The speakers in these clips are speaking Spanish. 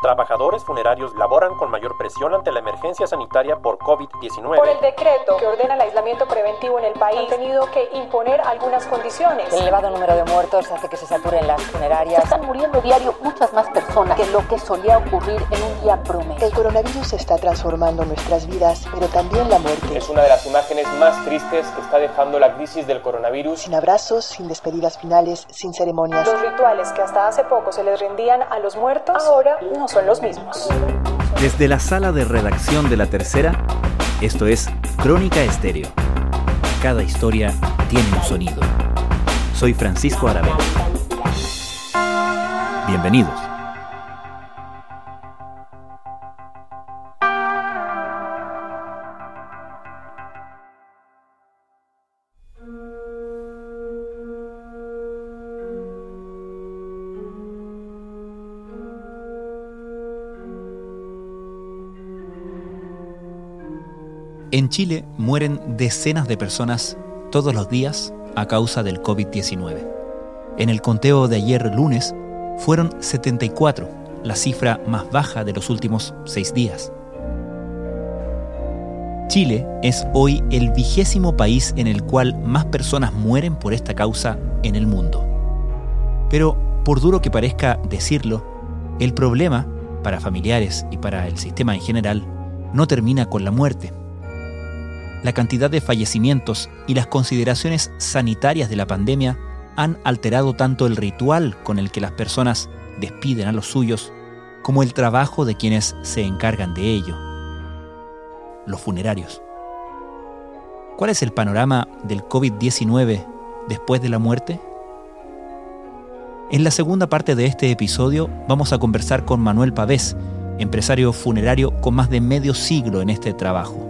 Trabajadores funerarios laboran con mayor presión ante la emergencia sanitaria por COVID-19. Por el decreto que ordena el aislamiento preventivo en el país, han tenido que imponer algunas condiciones. El elevado número de muertos hace que se saturen las funerarias. Están muriendo diario muchas más personas que lo que solía ocurrir en un día promedio. El coronavirus está transformando nuestras vidas, pero también la muerte. Es una de las imágenes más tristes que está dejando la crisis del coronavirus. Sin abrazos, sin despedidas finales, sin ceremonias. Los rituales que hasta hace poco se les rendían a los muertos, ahora no son los mismos. Desde la sala de redacción de La Tercera, esto es Crónica Estéreo. Cada historia tiene un sonido. Soy Francisco Aravena. Bienvenidos. En Chile mueren decenas de personas todos los días a causa del COVID-19. En el conteo de ayer lunes fueron 74, la cifra más baja de los últimos seis días. Chile es hoy el vigésimo país en el cual más personas mueren por esta causa en el mundo. Pero, por duro que parezca decirlo, el problema, para familiares y para el sistema en general, no termina con la muerte la cantidad de fallecimientos y las consideraciones sanitarias de la pandemia han alterado tanto el ritual con el que las personas despiden a los suyos como el trabajo de quienes se encargan de ello, los funerarios. ¿Cuál es el panorama del COVID-19 después de la muerte? En la segunda parte de este episodio vamos a conversar con Manuel Pavés, empresario funerario con más de medio siglo en este trabajo.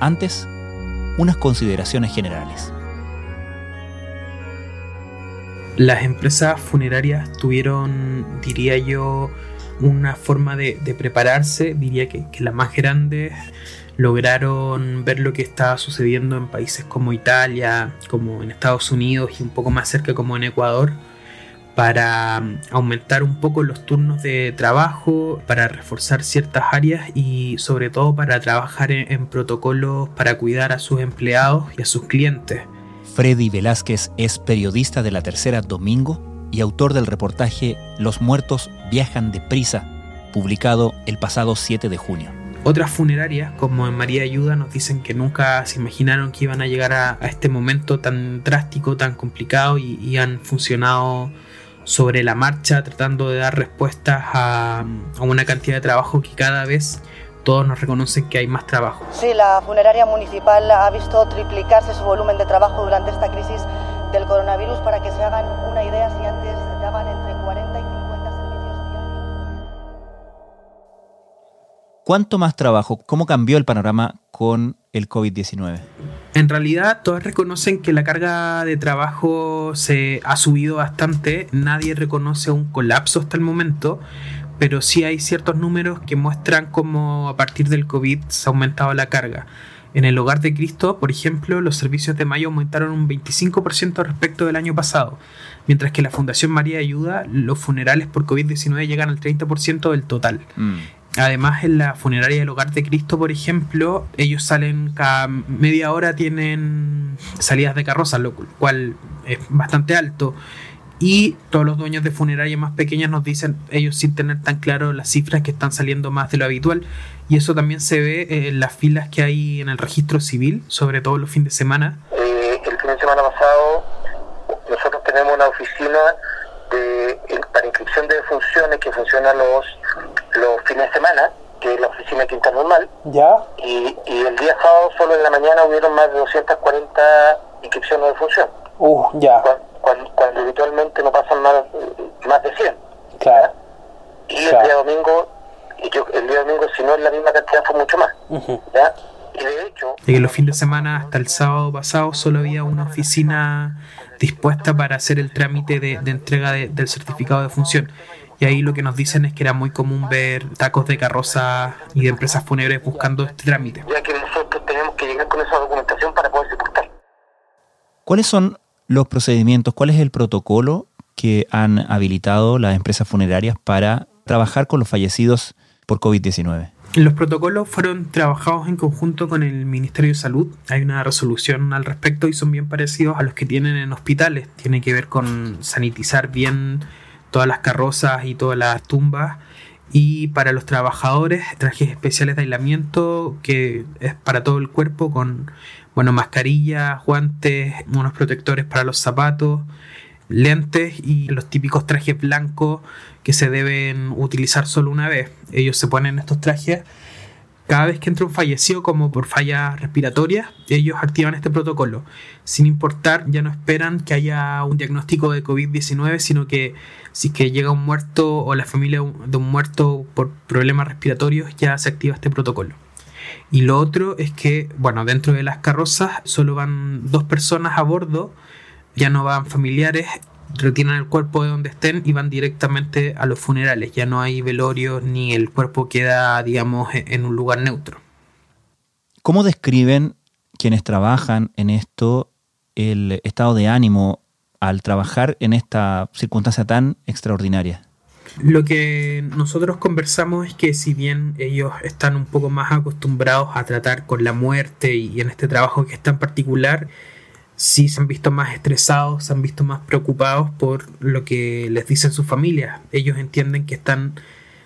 Antes, unas consideraciones generales. Las empresas funerarias tuvieron, diría yo, una forma de, prepararse, diría que, las más grandes lograron ver lo que estaba sucediendo en países como Italia, como en Estados Unidos y un poco más cerca como en Ecuador para mm, aumentar un poco los turnos de trabajo, para reforzar ciertas áreas y sobre todo para trabajar en, protocolos para cuidar a sus empleados y a sus clientes. Freddy Velázquez es periodista de la tercera Domingo y autor del reportaje Los muertos viajan deprisa, publicado el pasado 7 de junio. Otras funerarias, como en María Ayuda, nos dicen que nunca se imaginaron que iban a llegar a, este momento tan drástico, tan complicado y han funcionado sobre la marcha, tratando de dar respuestas a, una cantidad de trabajo que cada vez todos nos reconocen que hay más trabajo. Sí, la funeraria municipal ha visto triplicarse su volumen de trabajo durante esta crisis del coronavirus. Para que se hagan una idea, si antes daban entre ¿Cuánto más trabajo? ¿Cómo cambió el panorama con el COVID-19? En realidad, todos reconocen que la carga de trabajo se ha subido bastante. Nadie reconoce un colapso hasta el momento, pero sí hay ciertos números que muestran cómo a partir del COVID se ha aumentado la carga. En el Hogar de Cristo, por ejemplo, los servicios de mayo aumentaron un 25% respecto del año pasado, mientras que la Fundación María Ayuda, los funerales por COVID-19 llegan al 30% del total. Mm. Además, en la funeraria del Hogar de Cristo, por ejemplo, ellos salen cada media hora, tienen salidas de carroza, lo cual es bastante alto. Y todos los dueños de funerarias más pequeñas nos dicen, ellos sin tener tan claro las cifras, que están saliendo más de lo habitual. Y eso también se ve en las filas que hay en el registro civil, sobre todo los fines de semana. Eh, el fin de semana pasado, nosotros tenemos una oficina de, para inscripción de funciones que funciona los los fines de semana, que es la oficina Quinta Normal. ¿Ya? Y, y el día sábado, solo en la mañana, hubieron más de 240 inscripciones de función. Uh, ya. Cuando, habitualmente no pasan más, más de 100. Claro. Y el día domingo, y yo, el día domingo, si no es la misma cantidad, fue mucho más. ¿ya? Y de hecho... En los fines de semana, hasta el sábado pasado, solo había una oficina dispuesta para hacer el trámite de, entrega del certificado de función. Y ahí lo que nos dicen es que era muy común ver tacos de carroza y de empresas fúnebres buscando este trámite. Ya que nosotros tenemos que llegar con esa documentación para poder sepultar. ¿Cuáles son los procedimientos? ¿Cuál es el protocolo que han habilitado las empresas funerarias para trabajar con los fallecidos por COVID-19? Los protocolos fueron trabajados en conjunto con el Ministerio de Salud. Hay una resolución al respecto y son bien parecidos a los que tienen en hospitales. Tiene que ver con sanitizar bien todas las carrozas y todas las tumbas. Y para los trabajadores, trajes especiales de aislamiento que es para todo el cuerpo con bueno, mascarillas, guantes, unos protectores para los zapatos, lentes y los típicos trajes blancos que se deben utilizar solo una vez. Ellos se ponen estos trajes cada vez que entra un fallecido como por fallas respiratorias, ellos activan este protocolo. Sin importar, ya no esperan que haya un diagnóstico de COVID-19, sino que si que llega un muerto o la familia de un muerto por problemas respiratorios, ya se activa este protocolo. Y lo otro es que, bueno, dentro de las carrozas solo van dos personas a bordo, ya no van familiares retiran el cuerpo de donde estén y van directamente a los funerales. Ya no hay velorio ni el cuerpo queda, digamos, e-, en un lugar neutro. ¿Cómo describen quienes trabajan en esto el estado de ánimo al trabajar en esta circunstancia tan extraordinaria? Lo que nosotros conversamos es que si bien ellos están un poco más acostumbrados a tratar con la muerte y en este trabajo que es tan particular, sí se han visto más estresados, se han visto más preocupados por lo que les dicen sus familias. Ellos entienden que están,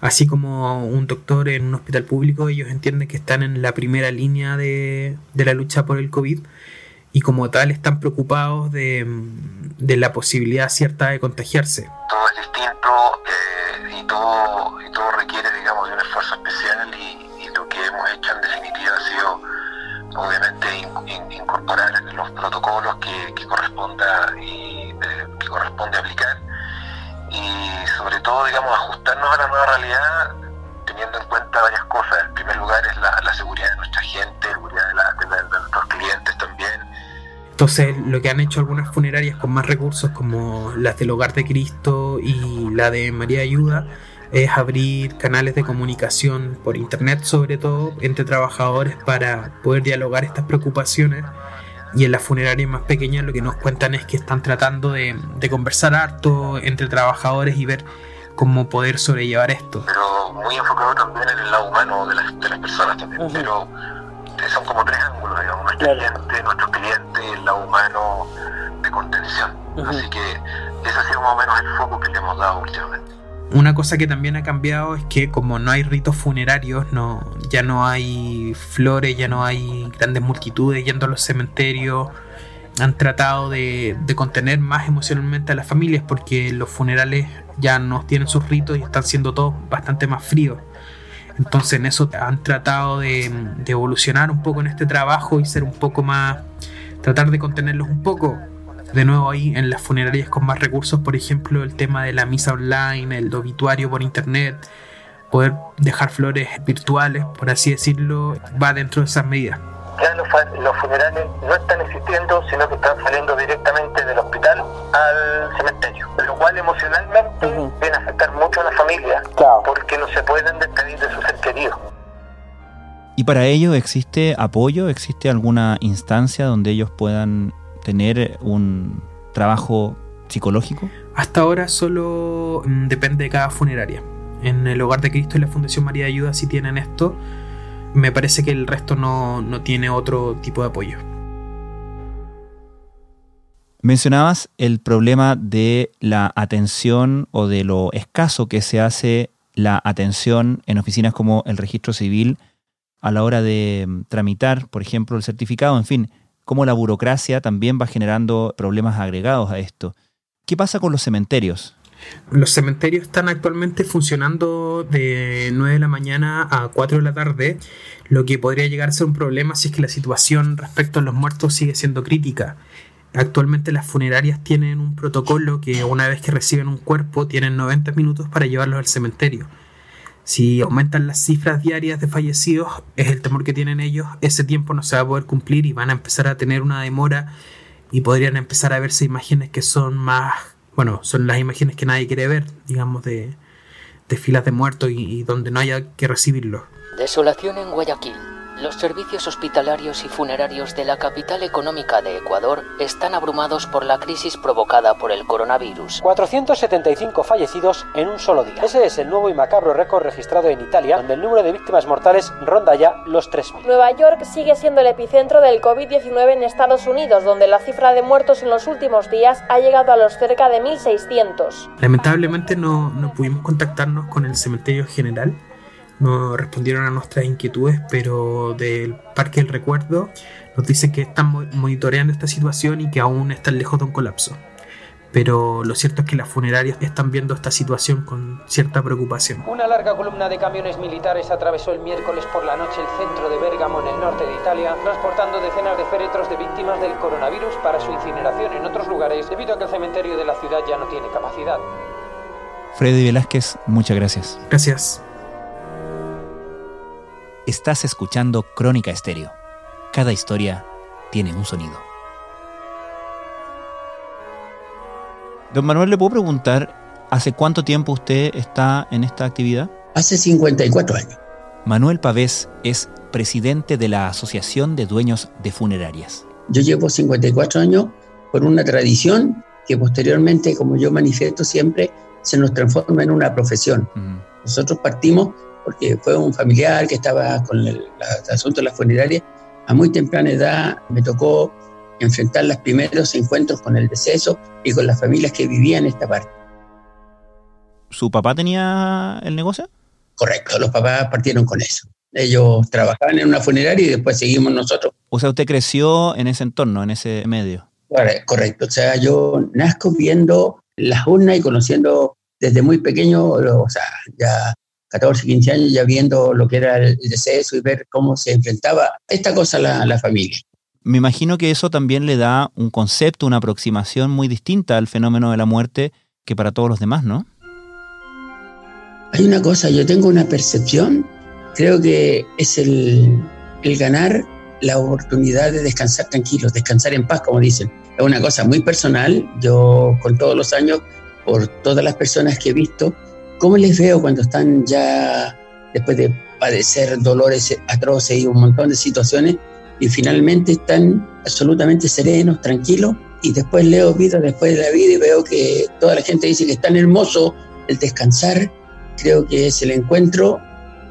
así como un doctor en un hospital público, ellos entienden que están en la primera línea de, la lucha por el COVID y como tal están preocupados de, la posibilidad cierta de contagiarse. Todo es distinto eh, y, todo, y todo requiere, digamos, de un esfuerzo especial y, y lo que hemos hecho en definitiva ha sido obviamente incorporar los protocolos que, corresponda y eh, que corresponde aplicar y sobre todo digamos ajustarnos a la nueva realidad teniendo en cuenta varias cosas. En primer lugar es la, seguridad de nuestra gente la seguridad de, nuestros clientes también. Entonces, lo que han hecho algunas funerarias con más recursos, como las del Hogar de Cristo y la de María Ayuda, es abrir canales de comunicación por internet sobre todo entre trabajadores para poder dialogar estas preocupaciones y en las funerarias más pequeñas lo que nos cuentan es que están tratando de, conversar harto entre trabajadores y ver cómo poder sobrellevar esto. Pero muy enfocado también en el lado humano de las, de las personas también, pero son como tres ángulos, digamos, nuestro cliente, nuestro cliente, el lado humano de contención. Así que ese ha sido más o menos el foco que le hemos dado últimamente. Una cosa que también ha cambiado es que como no hay ritos funerarios, no, ya no hay flores, ya no hay grandes multitudes yendo a los cementerios. Han tratado de, contener más emocionalmente a las familias porque los funerales ya no tienen sus ritos y están siendo todos bastante más fríos. Entonces en eso han tratado de, de evolucionar un poco en este trabajo y ser un poco más, tratar de contenerlos un poco de nuevo ahí en las funerarias con más recursos, por ejemplo, el tema de la misa online, el obituario por internet, poder dejar flores virtuales, por así decirlo, va dentro de esas medidas. Ya los, funerales no están existiendo, sino que están saliendo directamente del hospital al cementerio, lo cual emocionalmente viene a afectar mucho a la familia, porque no se pueden despedir de sus seres queridos. ¿Y para ello existe apoyo? ¿Existe alguna instancia donde ellos puedan tener un trabajo psicológico? Hasta ahora solo mm, depende de cada funeraria. En el Hogar de Cristo y la Fundación María de Ayuda sí tienen esto. Me parece que el resto no, no tiene otro tipo de apoyo. Mencionabas el problema de la atención o de lo escaso que se hace la atención en oficinas como el registro civil a la hora de mm, tramitar, por ejemplo, el certificado. En fin, cómo la burocracia también va generando problemas agregados a esto. ¿Qué pasa con los cementerios? Los cementerios están actualmente funcionando de 9 de la mañana a 4 de la tarde, lo que podría llegar a ser un problema si es que la situación respecto a los muertos sigue siendo crítica. Actualmente las funerarias tienen un protocolo que una vez que reciben un cuerpo tienen 90 minutos para llevarlos al cementerio. Si aumentan las cifras diarias de fallecidos, es el temor que tienen ellos, ese tiempo no se va a poder cumplir y van a empezar a tener una demora y podrían empezar a verse imágenes que son más, bueno, son las imágenes que nadie quiere ver, digamos, de, de filas de muertos y, y donde no haya que recibirlos. Desolación en Guayaquil. Los servicios hospitalarios y funerarios de la capital económica de Ecuador están abrumados por la crisis provocada por el coronavirus. 475 fallecidos en un solo día. Ese es el nuevo y macabro récord registrado en Italia, donde el número de víctimas mortales ronda ya los 3.000. Nueva York sigue siendo el epicentro del COVID-19 en Estados Unidos, donde la cifra de muertos en los últimos días ha llegado a los cerca de 1.600. Lamentablemente no, no pudimos contactarnos con el cementerio general no respondieron a nuestras inquietudes, pero del Parque del Recuerdo nos dice que están monitoreando esta situación y que aún están lejos de un colapso. Pero lo cierto es que las funerarias están viendo esta situación con cierta preocupación. Una larga columna de camiones militares atravesó el miércoles por la noche el centro de Bérgamo en el norte de Italia, transportando decenas de féretros de víctimas del coronavirus para su incineración en otros lugares, debido a que el cementerio de la ciudad ya no tiene capacidad. Freddy Velázquez, muchas gracias. Gracias. Estás escuchando Crónica Estéreo. Cada historia tiene un sonido. Don Manuel, ¿le puedo preguntar hace cuánto tiempo usted está en esta actividad? Hace 54 años. Manuel Pavés es presidente de la Asociación de Dueños de Funerarias. Yo llevo 54 años por una tradición que posteriormente, como yo manifiesto siempre, se nos transforma en una profesión. Uh -huh. Nosotros partimos porque fue un familiar que estaba con el, el asunto de la funeraria. A muy temprana edad me tocó enfrentar los primeros encuentros con el deceso y con las familias que vivían en esta parte. ¿Su papá tenía el negocio? Correcto, los papás partieron con eso. Ellos trabajaban en una funeraria y después seguimos nosotros. O sea, usted creció en ese entorno, en ese medio. Correcto, o sea, yo nazco viendo las urnas y conociendo desde muy pequeño, o sea, ya 14, 15 años ya viendo lo que era el deceso y ver cómo se enfrentaba esta cosa la, la, familia. Me imagino que eso también le da un concepto, una aproximación muy distinta al fenómeno de la muerte que para todos los demás, ¿no? Hay una cosa, yo tengo una percepción, creo que es el, el ganar la oportunidad de descansar tranquilos, descansar en paz, como dicen. Es una cosa muy personal, yo con todos los años, por todas las personas que he visto, ¿Cómo les veo cuando están ya después de padecer dolores atroces y un montón de situaciones y finalmente están absolutamente serenos, tranquilos? Y después leo vida después de la vida y veo que toda la gente dice que es tan hermoso el descansar. Creo que es el encuentro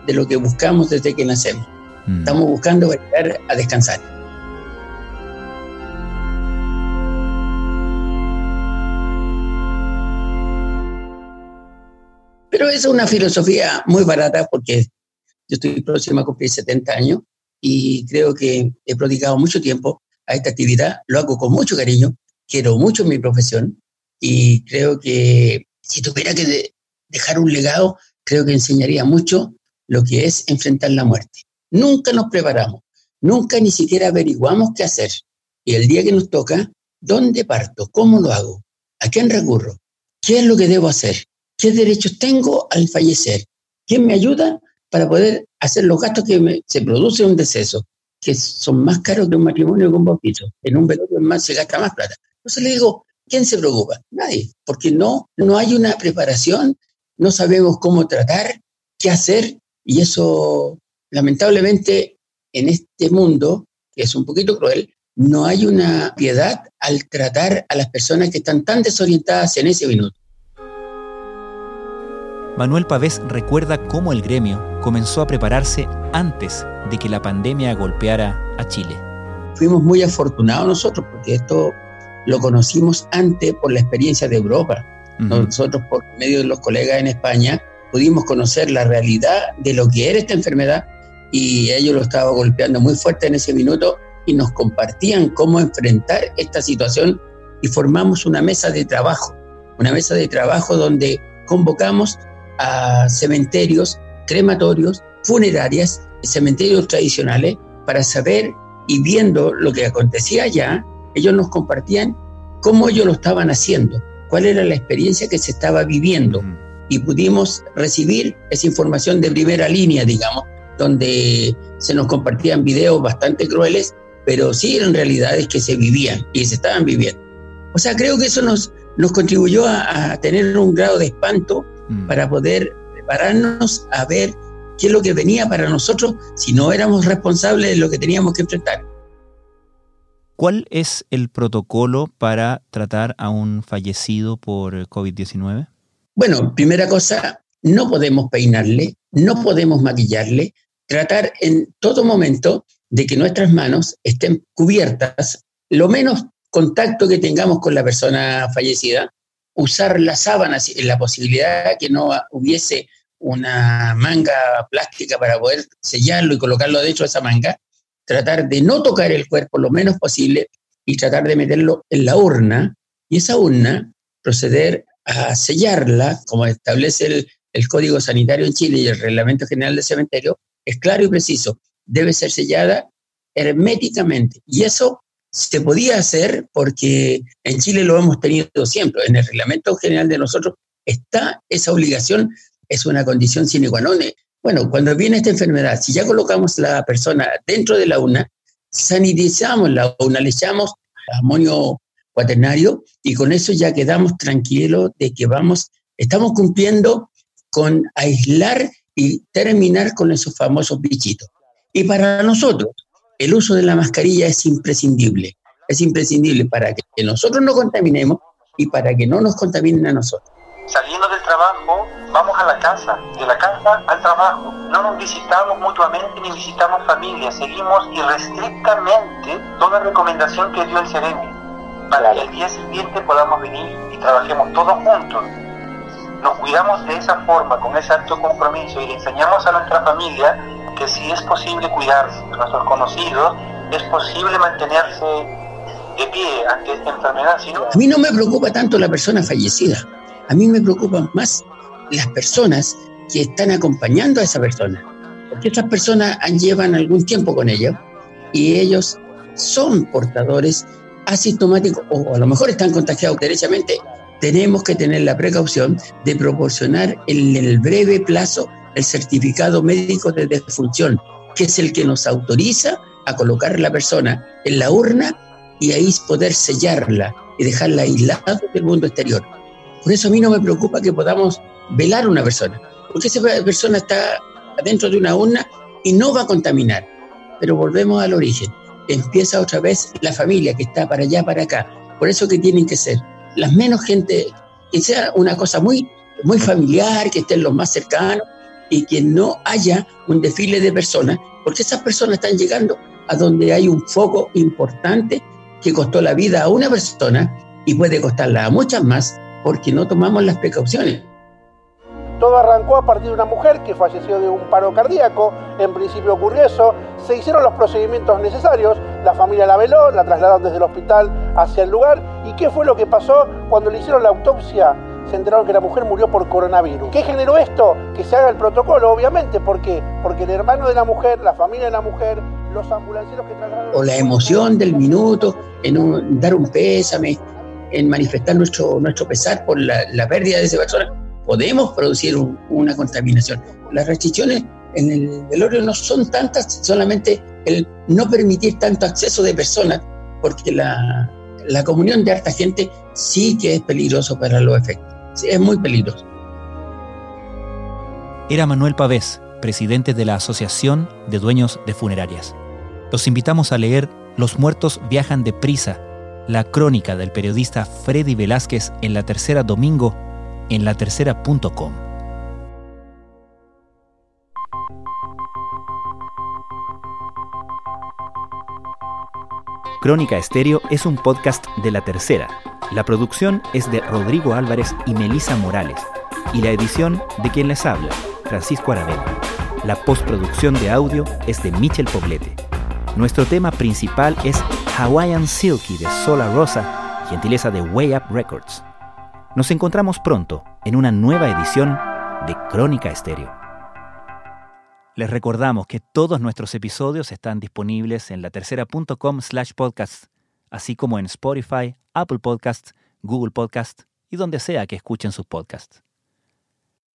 de lo que buscamos desde que nacemos. Mm. Estamos buscando llegar a descansar. Pero es una filosofía muy barata porque yo estoy próximo a cumplir 70 años y creo que he prodigado mucho tiempo a esta actividad, lo hago con mucho cariño, quiero mucho mi profesión y creo que si tuviera que de dejar un legado, creo que enseñaría mucho lo que es enfrentar la muerte. Nunca nos preparamos, nunca ni siquiera averiguamos qué hacer. Y el día que nos toca, ¿dónde parto? ¿Cómo lo hago? ¿A quién recurro? ¿Qué es lo que debo hacer? ¿Qué derechos tengo al fallecer? ¿Quién me ayuda para poder hacer los gastos que me, se produce un deceso? Que son más caros que un matrimonio con bautizo. En un velorio más se gasta más plata. Entonces le digo, ¿quién se preocupa? Nadie, porque no, no hay una preparación, no sabemos cómo tratar, qué hacer, y eso, lamentablemente, en este mundo, que es un poquito cruel, no hay una piedad al tratar a las personas que están tan desorientadas en ese minuto. Manuel Pavés recuerda cómo el gremio comenzó a prepararse antes de que la pandemia golpeara a Chile. Fuimos muy afortunados nosotros porque esto lo conocimos antes por la experiencia de Europa. Uh -huh. Nosotros, por medio de los colegas en España, pudimos conocer la realidad de lo que era esta enfermedad y ellos lo estaban golpeando muy fuerte en ese minuto y nos compartían cómo enfrentar esta situación y formamos una mesa de trabajo, una mesa de trabajo donde convocamos a cementerios, crematorios, funerarias, cementerios tradicionales, para saber y viendo lo que acontecía allá, ellos nos compartían cómo ellos lo estaban haciendo, cuál era la experiencia que se estaba viviendo. Y pudimos recibir esa información de primera línea, digamos, donde se nos compartían videos bastante crueles, pero sí eran realidades que se vivían y se estaban viviendo. O sea, creo que eso nos, nos contribuyó a, tener un grado de espanto mm. para poder prepararnos a ver qué es lo que venía para nosotros si no éramos responsables de lo que teníamos que enfrentar. ¿Cuál es el protocolo para tratar a un fallecido por COVID-19? Bueno, primera cosa, no podemos peinarle, no podemos maquillarle, tratar en todo momento de que nuestras manos estén cubiertas, lo menos contacto que tengamos con la persona fallecida, usar las sábanas la posibilidad que no hubiese una manga plástica para poder sellarlo y colocarlo de esa manga, tratar de no tocar el cuerpo lo menos posible y tratar de meterlo en la urna y esa urna proceder a sellarla, como establece el, el Código Sanitario en Chile y el Reglamento General del Cementerio, es claro y preciso, debe ser sellada herméticamente. Y eso se podía hacer porque en Chile lo hemos tenido siempre. En el reglamento general de nosotros está esa obligación, es una condición sine qua non. Bueno, cuando viene esta enfermedad, si ya colocamos la persona dentro de la urna, sanitizamos la urna, le echamos amonio cuaternario y con eso ya quedamos tranquilos de que vamos, estamos cumpliendo con aislar y terminar con esos famosos bichitos. Y para nosotros, el uso de la mascarilla es imprescindible. Es imprescindible para que nosotros no contaminemos y para que no nos contaminen a nosotros. Saliendo del trabajo, vamos a la casa, de la casa al trabajo. No nos visitamos mutuamente ni visitamos familia, seguimos irrestrictamente toda recomendación que dio el CEREMI para que el día siguiente podamos venir y trabajemos todos juntos. Nos cuidamos de esa forma, con ese alto compromiso y le enseñamos a nuestra familia que si es posible cuidarse de nuestros conocidos, es posible mantenerse de pie ante esta enfermedad. A mí no me preocupa tanto la persona fallecida, a mí me preocupan más las personas que están acompañando a esa persona, porque estas personas llevan algún tiempo con ella y ellos son portadores asintomáticos o a lo mejor están contagiados derechamente. Tenemos que tener la precaución de proporcionar en el breve plazo el certificado médico de defunción, que es el que nos autoriza a colocar la persona en la urna y ahí poder sellarla y dejarla aislada del mundo exterior. Por eso a mí no me preocupa que podamos velar a una persona, porque esa persona está dentro de una urna y no va a contaminar. Pero volvemos al origen. Empieza otra vez la familia que está para allá, para acá. Por eso que tienen que ser las menos gente, que sea una cosa muy, muy familiar, que estén los más cercanos, y que no haya un desfile de personas, porque esas personas están llegando a donde hay un foco importante que costó la vida a una persona y puede costarla a muchas más porque no tomamos las precauciones. Todo arrancó a partir de una mujer que falleció de un paro cardíaco. En principio ocurrió eso. Se hicieron los procedimientos necesarios. La familia la veló, la trasladaron desde el hospital hacia el lugar. ¿Y qué fue lo que pasó cuando le hicieron la autopsia? se enteraron que la mujer murió por coronavirus. ¿Qué generó esto? Que se haga el protocolo, obviamente. ¿Por qué? Porque el hermano de la mujer, la familia de la mujer, los ambulancieros que trasladaron... O la emoción del minuto, en dar un pésame, en manifestar nuestro, nuestro pesar por la, pérdida de esa persona, podemos producir una contaminación. Las restricciones en el velorio no son tantas, solamente el no permitir tanto acceso de personas, porque la, la comunión de harta gente sí que es peligroso para los efectos es muy peligroso. Era Manuel Pavés, presidente de la Asociación de Dueños de Funerarias. Los invitamos a leer Los muertos viajan deprisa, la crónica del periodista Freddy Velázquez en la tercera domingo en latercera.com. Crónica Estéreo es un podcast de La Tercera la producción es de Rodrigo Álvarez y Melisa Morales, y la edición de quien les habla, Francisco Aravena. La postproducción de audio es de Michel Poblete. Nuestro tema principal es Hawaiian Silky de Sola Rosa, gentileza de Way Up Records. Nos encontramos pronto en una nueva edición de Crónica Estéreo. Les recordamos que todos nuestros episodios están disponibles en latercera.com slash podcast así como en Spotify, Apple Podcasts, Google Podcasts y donde sea que escuchen sus podcasts.